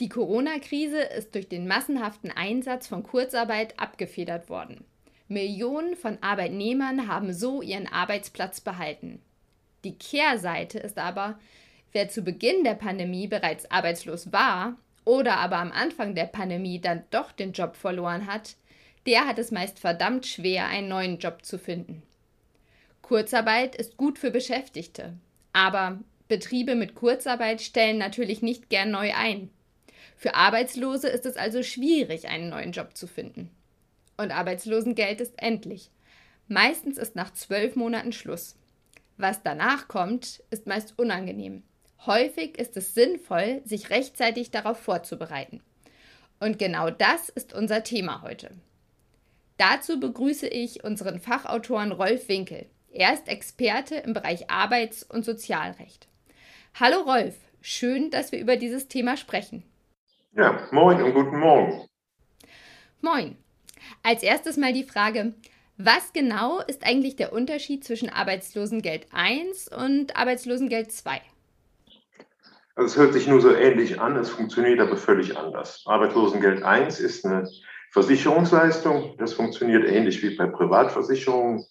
Die Corona-Krise ist durch den massenhaften Einsatz von Kurzarbeit abgefedert worden. Millionen von Arbeitnehmern haben so ihren Arbeitsplatz behalten. Die Kehrseite ist aber, wer zu Beginn der Pandemie bereits arbeitslos war oder aber am Anfang der Pandemie dann doch den Job verloren hat, der hat es meist verdammt schwer, einen neuen Job zu finden. Kurzarbeit ist gut für Beschäftigte, aber Betriebe mit Kurzarbeit stellen natürlich nicht gern neu ein. Für Arbeitslose ist es also schwierig, einen neuen Job zu finden. Und Arbeitslosengeld ist endlich. Meistens ist nach zwölf Monaten Schluss. Was danach kommt, ist meist unangenehm. Häufig ist es sinnvoll, sich rechtzeitig darauf vorzubereiten. Und genau das ist unser Thema heute. Dazu begrüße ich unseren Fachautoren Rolf Winkel. Er ist Experte im Bereich Arbeits- und Sozialrecht. Hallo Rolf, schön, dass wir über dieses Thema sprechen. Ja, moin und guten Morgen. Moin. Als erstes mal die Frage, was genau ist eigentlich der Unterschied zwischen Arbeitslosengeld 1 und Arbeitslosengeld 2? Also es hört sich nur so ähnlich an, es funktioniert aber völlig anders. Arbeitslosengeld 1 ist eine Versicherungsleistung, das funktioniert ähnlich wie bei Privatversicherungen.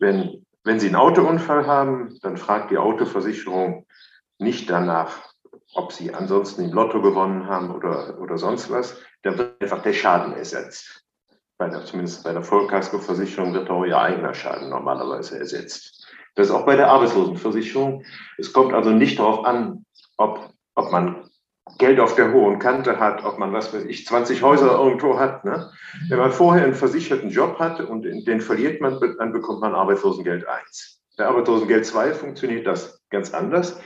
Wenn, wenn Sie einen Autounfall haben, dann fragt die Autoversicherung nicht danach, ob sie ansonsten im Lotto gewonnen haben oder, oder sonst was, da wird einfach der Schaden ersetzt. Bei der, zumindest bei der Vollkaskoversicherung wird auch ihr eigener Schaden normalerweise ersetzt. Das ist auch bei der Arbeitslosenversicherung. Es kommt also nicht darauf an, ob, ob man Geld auf der hohen Kante hat, ob man, was weiß ich, 20 Häuser irgendwo hat. Ne? Wenn man vorher einen versicherten Job hat und den verliert man, dann bekommt man Arbeitslosengeld 1. Bei Arbeitslosengeld 2 funktioniert das ganz anders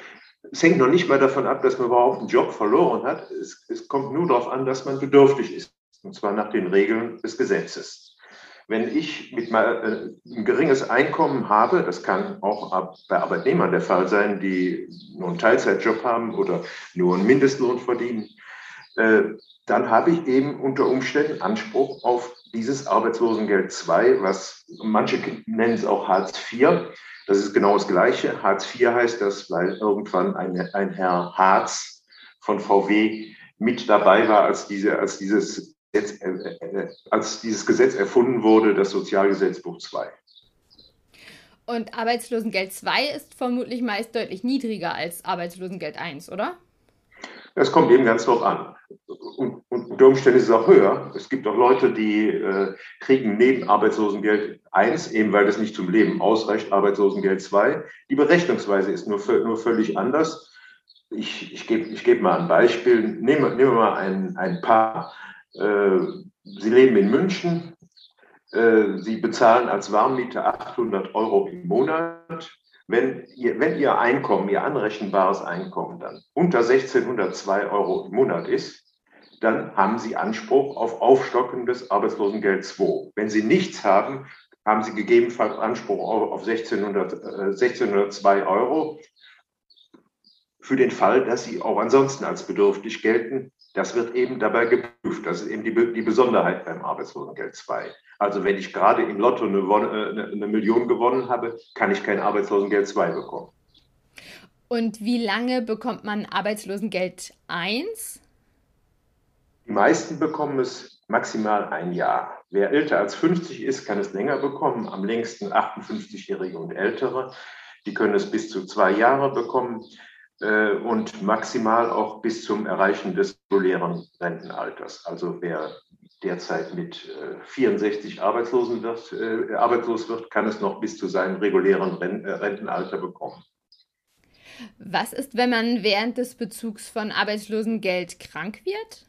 es hängt noch nicht mal davon ab, dass man überhaupt einen Job verloren hat. Es, es kommt nur darauf an, dass man bedürftig ist. Und zwar nach den Regeln des Gesetzes. Wenn ich mit mal äh, ein geringes Einkommen habe, das kann auch bei Arbeitnehmern der Fall sein, die nur einen Teilzeitjob haben oder nur einen Mindestlohn verdienen, äh, dann habe ich eben unter Umständen Anspruch auf dieses Arbeitslosengeld II, was manche nennen es auch Hartz IV. Das ist genau das Gleiche. Hartz IV heißt das, weil irgendwann ein, ein Herr Harz von VW mit dabei war, als, diese, als, dieses Gesetz, äh, äh, als dieses Gesetz erfunden wurde, das Sozialgesetzbuch II. Und Arbeitslosengeld II ist vermutlich meist deutlich niedriger als Arbeitslosengeld I, oder? Es kommt eben ganz drauf an. Und, und unter Umständen ist es auch höher. Es gibt auch Leute, die äh, kriegen neben Arbeitslosengeld 1, eben weil das nicht zum Leben ausreicht, Arbeitslosengeld 2. Die Berechnungsweise ist nur, nur völlig anders. Ich, ich gebe ich geb mal ein Beispiel. Nehmen, nehmen wir mal ein, ein Paar. Äh, sie leben in München. Äh, sie bezahlen als Warmmieter 800 Euro im Monat wenn ihr, wenn Ihr Einkommen, Ihr anrechenbares Einkommen dann unter 1602 Euro im Monat ist, dann haben Sie Anspruch auf Aufstocken des Arbeitslosengeld 2. Wenn Sie nichts haben, haben Sie gegebenenfalls Anspruch auf 1600, äh, 1602 Euro. Für den Fall, dass Sie auch ansonsten als bedürftig gelten, das wird eben dabei geprüft. Das ist eben die, die Besonderheit beim Arbeitslosengeld 2. Also wenn ich gerade im Lotto eine, äh, eine, Million gewonnen habe, kann ich kein Arbeitslosengeld 2 bekommen. Und wie lange bekommt man Arbeitslosengeld 1? Die meisten bekommen es maximal ein Jahr. Wer älter als 50 ist, kann es länger bekommen. Am längsten 58-Jährige und Ältere. Die können es bis zu zwei Jahre bekommen. Äh, und maximal auch bis zum Erreichen des regulären Rentenalters. Also wer derzeit mit 64 äh, Arbeitslosen wird, äh, arbeitslos wird, kann es noch bis zu seinem regulären Rentenalter bekommen. Was ist, wenn man während des Bezugs von Arbeitslosengeld krank wird?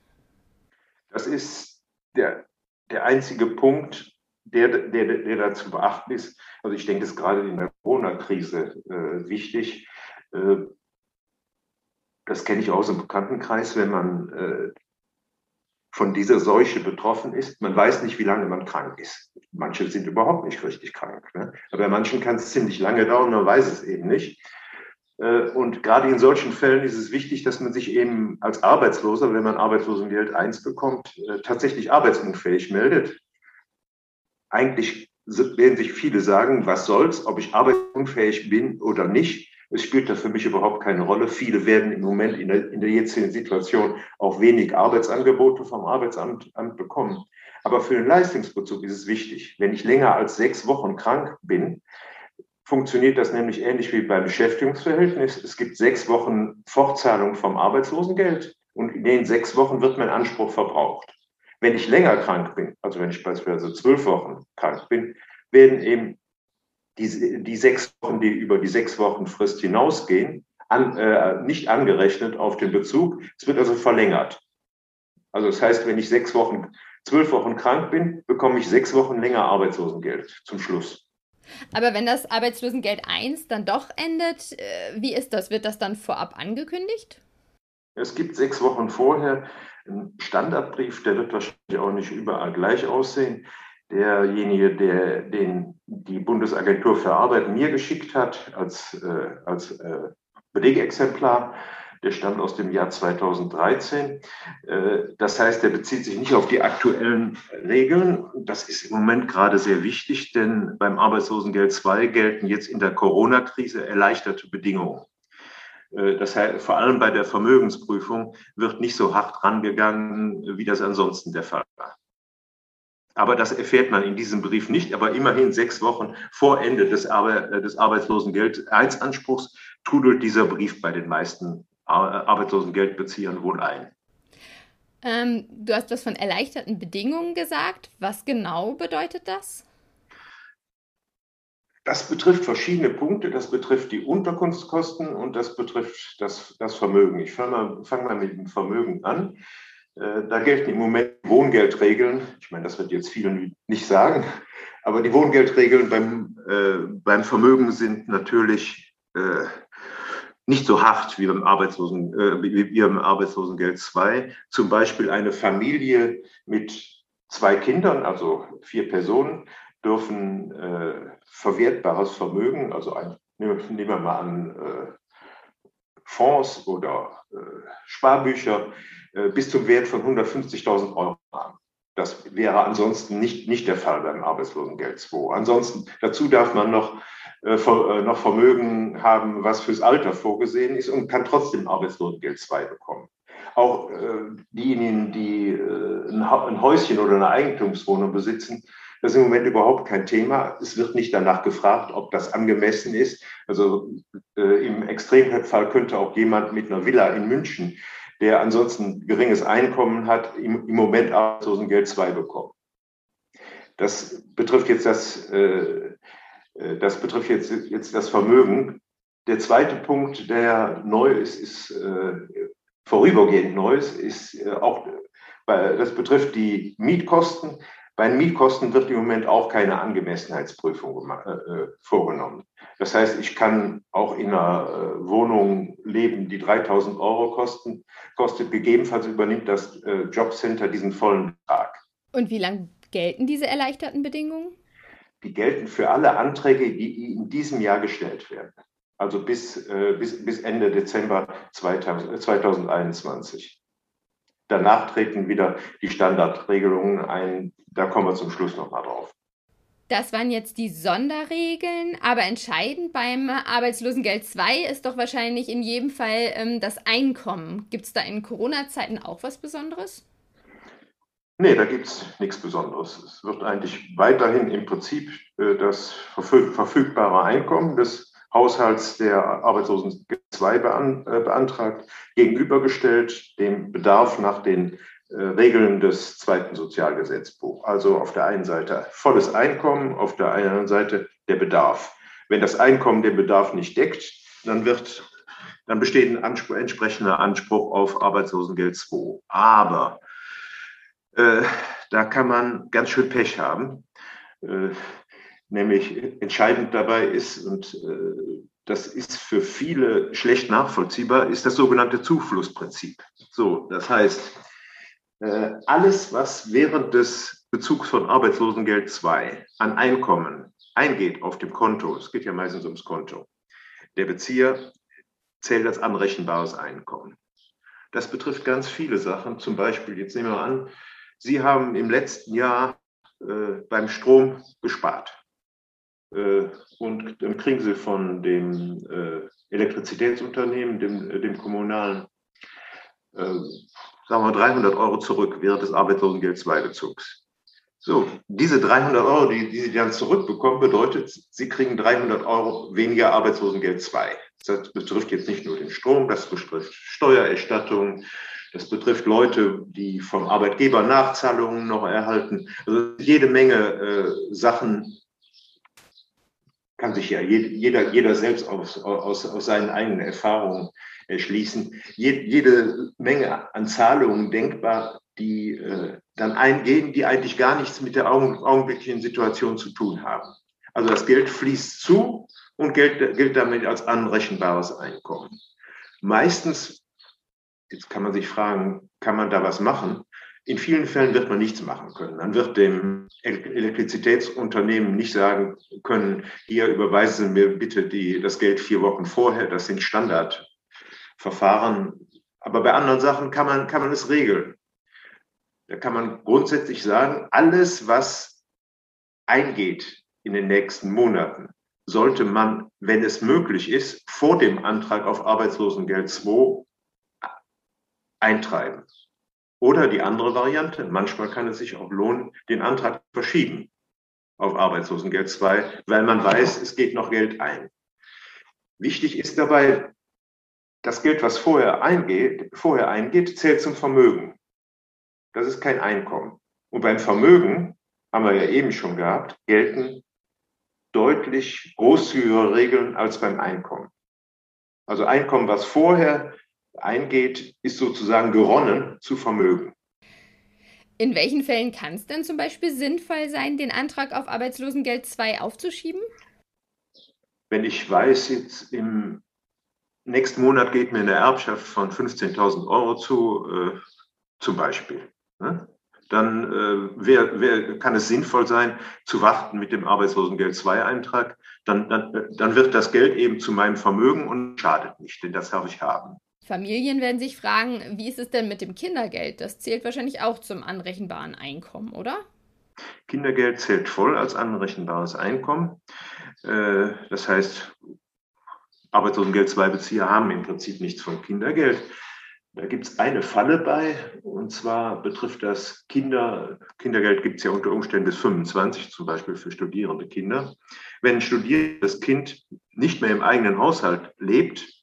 Das ist der, der einzige Punkt, der, der, der da zu beachten ist. Also ich denke, es ist gerade in der Corona-Krise äh, wichtig. Äh, das kenne ich aus dem Bekanntenkreis, wenn man äh, von dieser Seuche betroffen ist. Man weiß nicht, wie lange man krank ist. Manche sind überhaupt nicht richtig krank. Ne? Aber bei manchen kann es ziemlich lange dauern, man weiß es eben nicht. Äh, und gerade in solchen Fällen ist es wichtig, dass man sich eben als Arbeitsloser, wenn man Arbeitslosengeld 1 bekommt, äh, tatsächlich arbeitsunfähig meldet. Eigentlich werden sich viele sagen, was soll's, ob ich arbeitsunfähig bin oder nicht Es spielt da für mich überhaupt keine Rolle. Viele werden im Moment in der, in der jetzigen Situation auch wenig Arbeitsangebote vom Arbeitsamt bekommen. Aber für den Leistungsbezug ist es wichtig. Wenn ich länger als sechs Wochen krank bin, funktioniert das nämlich ähnlich wie beim Beschäftigungsverhältnis. Es gibt sechs Wochen Fortzahlung vom Arbeitslosengeld und in den sechs Wochen wird mein Anspruch verbraucht. Wenn ich länger krank bin, also wenn ich beispielsweise zwölf Wochen krank bin, werden eben die, die sechs Wochen, die über die sechs Wochen Frist hinausgehen, an, äh, nicht angerechnet auf den Bezug. Es wird also verlängert. Also das heißt, wenn ich sechs Wochen, zwölf Wochen krank bin, bekomme ich sechs Wochen länger Arbeitslosengeld zum Schluss. Aber wenn das Arbeitslosengeld 1 dann doch endet, äh, wie ist das? Wird das dann vorab angekündigt? Es gibt sechs Wochen vorher einen Standardbrief, der wird wahrscheinlich auch nicht überall gleich aussehen derjenige, der den, die Bundesagentur für Arbeit mir geschickt hat als, äh, als äh, Belegexemplar. Der stammt aus dem Jahr 2013. Äh, das heißt, der bezieht sich nicht auf die aktuellen Regeln. Das ist im Moment gerade sehr wichtig, denn beim Arbeitslosengeld II gelten jetzt in der Corona-Krise erleichterte Bedingungen. Äh, das heißt, vor allem bei der Vermögensprüfung wird nicht so hart rangegangen, wie das ansonsten der Fall war. Aber das erfährt man in diesem Brief nicht. Aber immerhin sechs Wochen vor Ende des, Ar äh, des Arbeitslosengeld-1-Anspruchs trudelt dieser Brief bei den meisten Arbeitslosengeldbeziehern wohl ein. Ähm, du hast was von erleichterten Bedingungen gesagt. Was genau bedeutet das? Das betrifft verschiedene Punkte. Das betrifft die Unterkunftskosten und das betrifft das, das Vermögen. Ich fange mal, fang mal mit dem Vermögen an. Äh, da gelten im Moment Wohngeldregeln. Ich meine, das wird jetzt vielen nicht sagen, aber die Wohngeldregeln beim, äh, beim Vermögen sind natürlich äh, nicht so hart wie beim, Arbeitslosen, äh, wie beim Arbeitslosengeld 2. Zum Beispiel eine Familie mit zwei Kindern, also vier Personen, dürfen äh, verwertbares Vermögen, also ein, nehmen, wir mal an, äh, Fonds oder Sparbücher, bis zum Wert von 150.000 Euro haben. Das wäre ansonsten nicht, nicht der Fall beim Arbeitslosengeld 2. Ansonsten, dazu darf man noch, äh, äh, noch Vermögen haben, was fürs Alter vorgesehen ist und kann trotzdem Arbeitslosengeld 2 bekommen. Auch äh, diejenigen, die äh, ein, ein Häuschen oder eine Eigentumswohnung besitzen, das ist im Moment überhaupt kein Thema. Es wird nicht danach gefragt, ob das angemessen ist. Also äh, im Extremfall könnte auch jemand mit einer Villa in München der ansonsten geringes Einkommen hat, im, im Moment Arbeitslosengeld 2 bekommen. Das betrifft jetzt das, äh, äh, das betrifft jetzt, jetzt das Vermögen. Der zweite Punkt, der neu ist, ist äh, vorübergehend neu ist, äh, auch, das betrifft die Mietkosten. Bei den Mietkosten wird im Moment auch keine Angemessenheitsprüfung äh, äh, vorgenommen. Das heißt, ich kann auch in einer äh, Wohnung leben, die 3000 Euro kosten, kostet. Gegebenenfalls übernimmt das äh, Jobcenter diesen vollen Betrag. Und wie lange gelten diese erleichterten Bedingungen? Die gelten für alle Anträge, die in diesem Jahr gestellt werden. Also bis, bis, bis Ende Dezember 2000, 2021. Danach treten wieder die Standardregelungen ein. Da kommen wir zum Schluss nochmal drauf. Das waren jetzt die Sonderregeln, aber entscheidend beim Arbeitslosengeld 2 ist doch wahrscheinlich in jedem Fall ähm, das Einkommen. Gibt es da in Corona-Zeiten auch was Besonderes? Nee, da gibt es nichts Besonderes. Es wird eigentlich weiterhin im Prinzip äh, das verfügbare Einkommen des Haushalts der Arbeitslosengeld 2 bean äh, beantragt, gegenübergestellt dem Bedarf nach den äh, Regeln des zweiten Sozialgesetzbuchs. Also auf der einen Seite volles Einkommen, auf der anderen Seite der Bedarf. Wenn das Einkommen den Bedarf nicht deckt, dann wird, dann besteht ein Anspruch, entsprechender Anspruch auf Arbeitslosengeld 2. Aber äh, da kann man ganz schön Pech haben. Äh, nämlich entscheidend dabei ist, und äh, das ist für viele schlecht nachvollziehbar, ist das sogenannte Zuflussprinzip. So, das heißt, äh, alles, was während des Bezugs von Arbeitslosengeld 2 an Einkommen eingeht auf dem Konto, es geht ja meistens ums Konto, der Bezieher zählt als anrechenbares Einkommen. Das betrifft ganz viele Sachen. Zum Beispiel, jetzt nehmen wir an, Sie haben im letzten Jahr äh, beim Strom gespart. Äh, und dann kriegen sie von dem äh, Elektrizitätsunternehmen, dem, äh, dem kommunalen, sagen wir 300 Euro zurück während des Arbeitslosengeld II-Bezugs. So, diese 300 Euro, die, die Sie dann zurückbekommen, bedeutet, Sie kriegen 300 Euro weniger Arbeitslosengeld 2. Das betrifft jetzt nicht nur den Strom, das betrifft Steuererstattung, das betrifft Leute, die vom Arbeitgeber Nachzahlungen noch erhalten. Also jede Menge äh, Sachen, kann sich ja jeder, jeder selbst aus, aus, aus seinen eigenen Erfahrungen erschließen. Jede Menge an Zahlungen denkbar, die äh, dann eingehen, die eigentlich gar nichts mit der augenblicklichen Situation zu tun haben. Also das Geld fließt zu und gilt, gilt damit als anrechenbares Einkommen. Meistens, jetzt kann man sich fragen, kann man da was machen? In vielen Fällen wird man nichts machen können. Man wird dem Elektrizitätsunternehmen nicht sagen können, hier überweisen Sie mir bitte die, das Geld vier Wochen vorher. Das sind Standardverfahren. Aber bei anderen Sachen kann man, kann man es regeln. Da kann man grundsätzlich sagen, alles, was eingeht in den nächsten Monaten, sollte man, wenn es möglich ist, vor dem Antrag auf Arbeitslosengeld 2 eintreiben. Oder die andere Variante, manchmal kann es sich auch lohnen, den Antrag verschieben auf Arbeitslosengeld 2, weil man weiß, es geht noch Geld ein. Wichtig ist dabei, das Geld, was vorher eingeht, vorher eingeht, zählt zum Vermögen. Das ist kein Einkommen. Und beim Vermögen, haben wir ja eben schon gehabt, gelten deutlich großzügigere Regeln als beim Einkommen. Also Einkommen, was vorher eingeht, ist sozusagen geronnen zu Vermögen. In welchen Fällen kann es denn zum Beispiel sinnvoll sein, den Antrag auf Arbeitslosengeld 2 aufzuschieben? Wenn ich weiß, jetzt im nächsten Monat geht mir eine Erbschaft von 15.000 Euro zu, äh, zum Beispiel, ne? dann äh, wär, wär, kann es sinnvoll sein, zu warten mit dem Arbeitslosengeld 2-Eintrag. Dann, dann, dann wird das Geld eben zu meinem Vermögen und schadet nicht, denn das darf ich haben. Familien werden sich fragen, wie ist es denn mit dem Kindergeld? Das zählt wahrscheinlich auch zum anrechenbaren Einkommen, oder? Kindergeld zählt voll als anrechenbares Einkommen. Äh, das heißt, Arbeitslosengeld 2-Bezieher haben im Prinzip nichts von Kindergeld. Da gibt es eine Falle bei, und zwar betrifft das Kinder, Kindergeld gibt es ja unter Umständen bis 25, zum Beispiel für studierende Kinder. Wenn ein studierendes Kind nicht mehr im eigenen Haushalt lebt,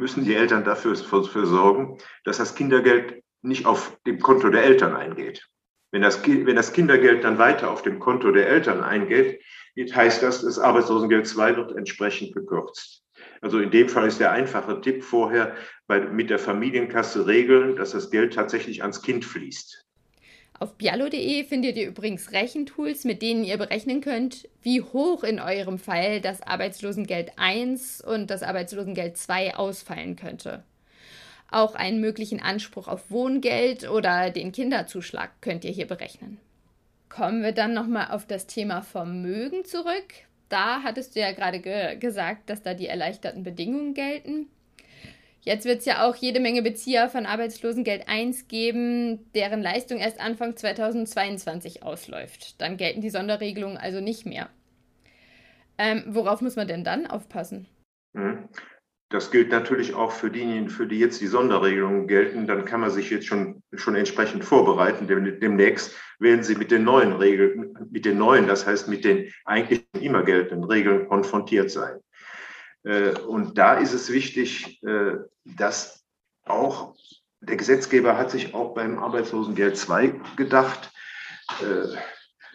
müssen die Eltern dafür, dafür sorgen, dass das Kindergeld nicht auf dem Konto der Eltern eingeht. Wenn das, wenn das Kindergeld dann weiter auf dem Konto der Eltern eingeht, heißt das, das Arbeitslosengeld 2 wird entsprechend gekürzt. Also in dem Fall ist der einfache Tipp vorher bei, mit der Familienkasse regeln, dass das Geld tatsächlich ans Kind fließt. Auf bialo.de findet ihr übrigens Rechentools, mit denen ihr berechnen könnt, wie hoch in eurem Fall das Arbeitslosengeld 1 und das Arbeitslosengeld 2 ausfallen könnte. Auch einen möglichen Anspruch auf Wohngeld oder den Kinderzuschlag könnt ihr hier berechnen. Kommen wir dann nochmal auf das Thema Vermögen zurück. Da hattest du ja gerade ge gesagt, dass da die erleichterten Bedingungen gelten. Jetzt wird es ja auch jede Menge Bezieher von Arbeitslosengeld 1 geben, deren Leistung erst Anfang 2022 ausläuft. Dann gelten die Sonderregelungen also nicht mehr. Ähm, worauf muss man denn dann aufpassen? Mhm. Das gilt natürlich auch für diejenigen, für die jetzt die Sonderregelungen gelten. Dann kann man sich jetzt schon, schon entsprechend vorbereiten. Demnächst werden Sie mit den neuen Regeln, mit den neuen, das heißt mit den eigentlich immer geltenden Regeln konfrontiert sein. Äh, und da ist es wichtig, äh, dass auch der Gesetzgeber hat sich auch beim Arbeitslosengeld 2 gedacht. Äh,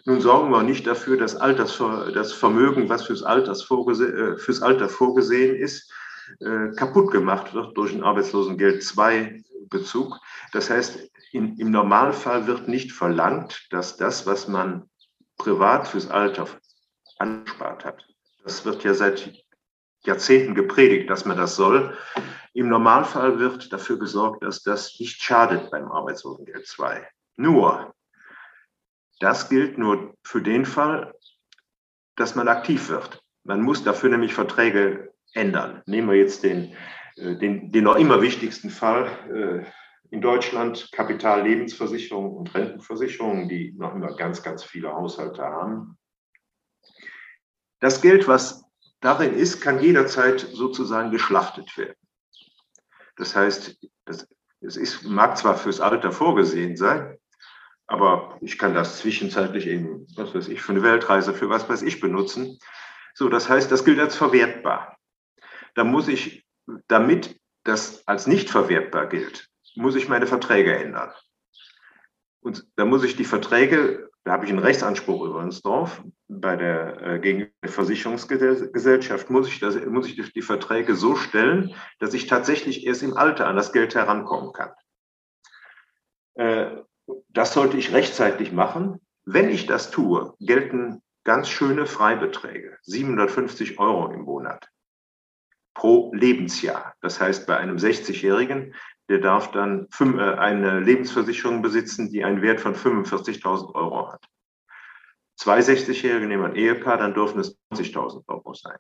nun sorgen wir nicht dafür, dass Alters, das Vermögen, was fürs, Alters fürs Alter vorgesehen ist, kaputt gemacht wird durch einen Arbeitslosengeld 2 Bezug. Das heißt, in, im Normalfall wird nicht verlangt, dass das, was man privat fürs Alter anspart hat, das wird ja seit Jahrzehnten gepredigt, dass man das soll. Im Normalfall wird dafür gesorgt, dass das nicht schadet beim Arbeitslosengeld 2. Nur, das gilt nur für den Fall, dass man aktiv wird. Man muss dafür nämlich Verträge ändern. Nehmen wir jetzt den, äh, den, den noch immer wichtigsten Fall äh, in Deutschland, Kapitallebensversicherung und Rentenversicherung, die noch immer ganz, ganz viele Haushalte haben Das Geld, was darin ist, kann jederzeit sozusagen geschlachtet werden. Das heißt, es ist, mag zwar fürs Alter vorgesehen sein, aber ich kann das zwischenzeitlich eben, was weiß ich, für eine Weltreise, für was weiß ich benutzen. So, das heißt, das gilt als verwertbar. Da muss ich, damit das als nicht verwertbar gilt, muss ich meine Verträge ändern. Und da muss ich die Verträge, da habe ich einen Rechtsanspruch übrigens drauf, bei der äh, gegenüber der Versicherungsgesellschaft muss ich, das, muss ich die Verträge so stellen, dass ich tatsächlich erst im Alter an das Geld herankommen kann. Äh, das sollte ich rechtzeitig machen. Wenn ich das tue, gelten ganz schöne Freibeträge, 750 Euro im Monat pro Lebensjahr. Das heißt, bei einem 60-Jährigen, der darf dann äh, eine Lebensversicherung besitzen, die einen Wert von 45.000 Euro hat. Zwei 60-Jährige nehmen ein Ehepaar, dann dürfen es 20.000 Euro sein.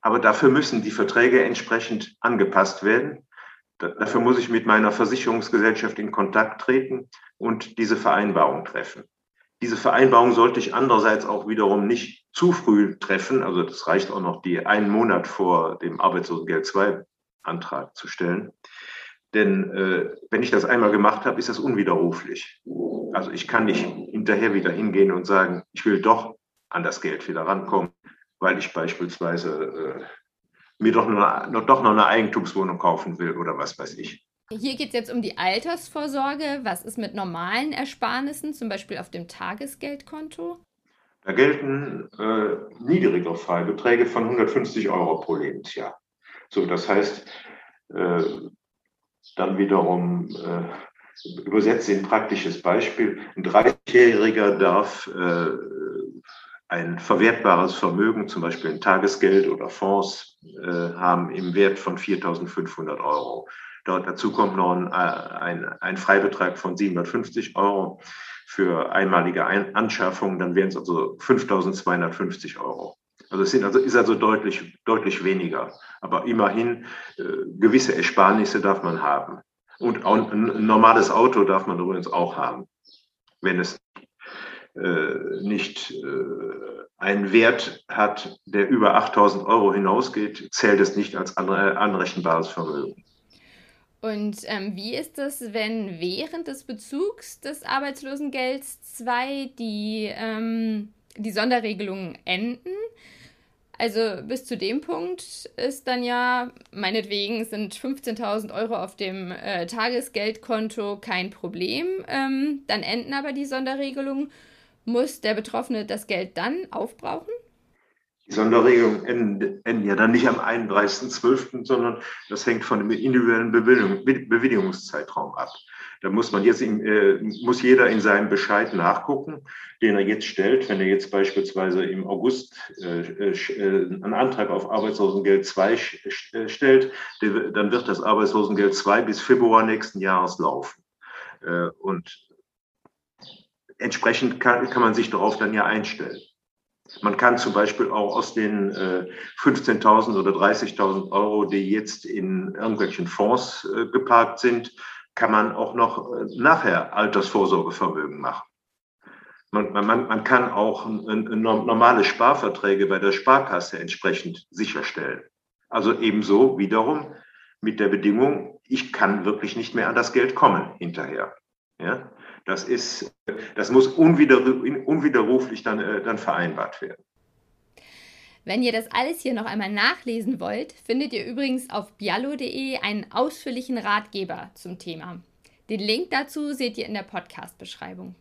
Aber dafür müssen die Verträge entsprechend angepasst werden. Dafür muss ich mit meiner Versicherungsgesellschaft in Kontakt treten und diese Vereinbarung treffen. Diese Vereinbarung sollte ich andererseits auch wiederum nicht zu früh treffen. Also das reicht auch noch, die einen Monat vor dem Arbeitslosengeld 2 Antrag zu stellen. Denn äh, wenn ich das einmal gemacht habe, ist das unwiderruflich. Also ich kann nicht hinterher wieder hingehen und sagen, ich will doch an das Geld wieder rankommen, weil ich beispielsweise äh, mir doch noch, noch, doch noch eine Eigentumswohnung kaufen will oder was weiß ich. Hier geht es jetzt um die Altersvorsorge. Was ist mit normalen Ersparnissen, zum Beispiel auf dem Tagesgeldkonto? Da gelten äh, niedrigere Freibeträge von 150 Euro pro Lebensjahr. So, das heißt, äh, dann wiederum äh, übersetze ein praktisches Beispiel. Ein 30-Jähriger darf äh, ein verwertbares Vermögen, zum Beispiel ein Tagesgeld oder Fonds, äh, haben im Wert von 4.500 Euro. Dort dazu kommt noch ein, ein, ein Freibetrag von 750 Euro für einmalige ein Anschaffung, dann wären es also 5.250 Euro. Also es sind also, ist also deutlich, deutlich weniger. Aber immerhin, äh, gewisse Ersparnisse darf man haben. Und auch ein normales Auto darf man übrigens auch haben, wenn es äh, nicht äh, einen Wert hat, der über 8000 Euro hinausgeht, zählt es nicht als anrechenbares Vermögen. Und ähm, wie ist es, wenn während des Bezugs des Arbeitslosengelds 2 die, ähm, die Sonderregelungen enden? Also bis zu dem Punkt ist dann ja, meinetwegen sind 15.000 Euro auf dem äh, Tagesgeldkonto kein Problem. Ähm, dann enden aber die Sonderregelungen. Muss der Betroffene das Geld dann aufbrauchen? Die Sonderregelungen enden, enden ja dann nicht am 31.12., sondern das hängt von dem individuellen Bewilligungszeitraum ab. Da muss man jetzt, in, äh, muss jeder in seinem Bescheid nachgucken, den er jetzt stellt. Wenn er jetzt beispielsweise im August äh, äh, einen Antrag auf Arbeitslosengeld 2 äh, stellt, der, dann wird das Arbeitslosengeld 2 bis Februar nächsten Jahres laufen. Äh, und entsprechend kann, kann man sich darauf dann ja einstellen. Man kann zum Beispiel auch aus den äh, 15.000 oder 30.000 Euro, die jetzt in irgendwelchen Fonds äh, geparkt sind, kann man auch noch äh, nachher Altersvorsorgevermögen machen. Man, man, man kann auch normale Sparverträge bei der Sparkasse entsprechend sicherstellen. Also ebenso wiederum mit der Bedingung, ich kann wirklich nicht mehr an das Geld kommen hinterher. Ja? Das, ist, das muss unwiderruflich dann, äh, dann vereinbart werden. Wenn ihr das alles hier noch einmal nachlesen wollt, findet ihr übrigens auf biallo.de einen ausführlichen Ratgeber zum Thema. Den Link dazu seht ihr in der Podcast-Beschreibung.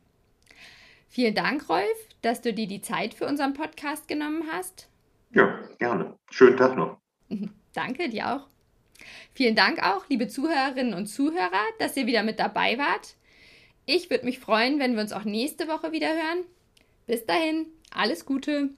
Vielen Dank, Rolf, dass du dir die Zeit für unseren Podcast genommen hast. Ja, gerne. Schönen Tag noch. Danke dir auch. Vielen Dank auch, liebe Zuhörerinnen und Zuhörer, dass ihr wieder mit dabei wart. Ich würde mich freuen, wenn wir uns auch nächste Woche wieder hören. Bis dahin, alles Gute.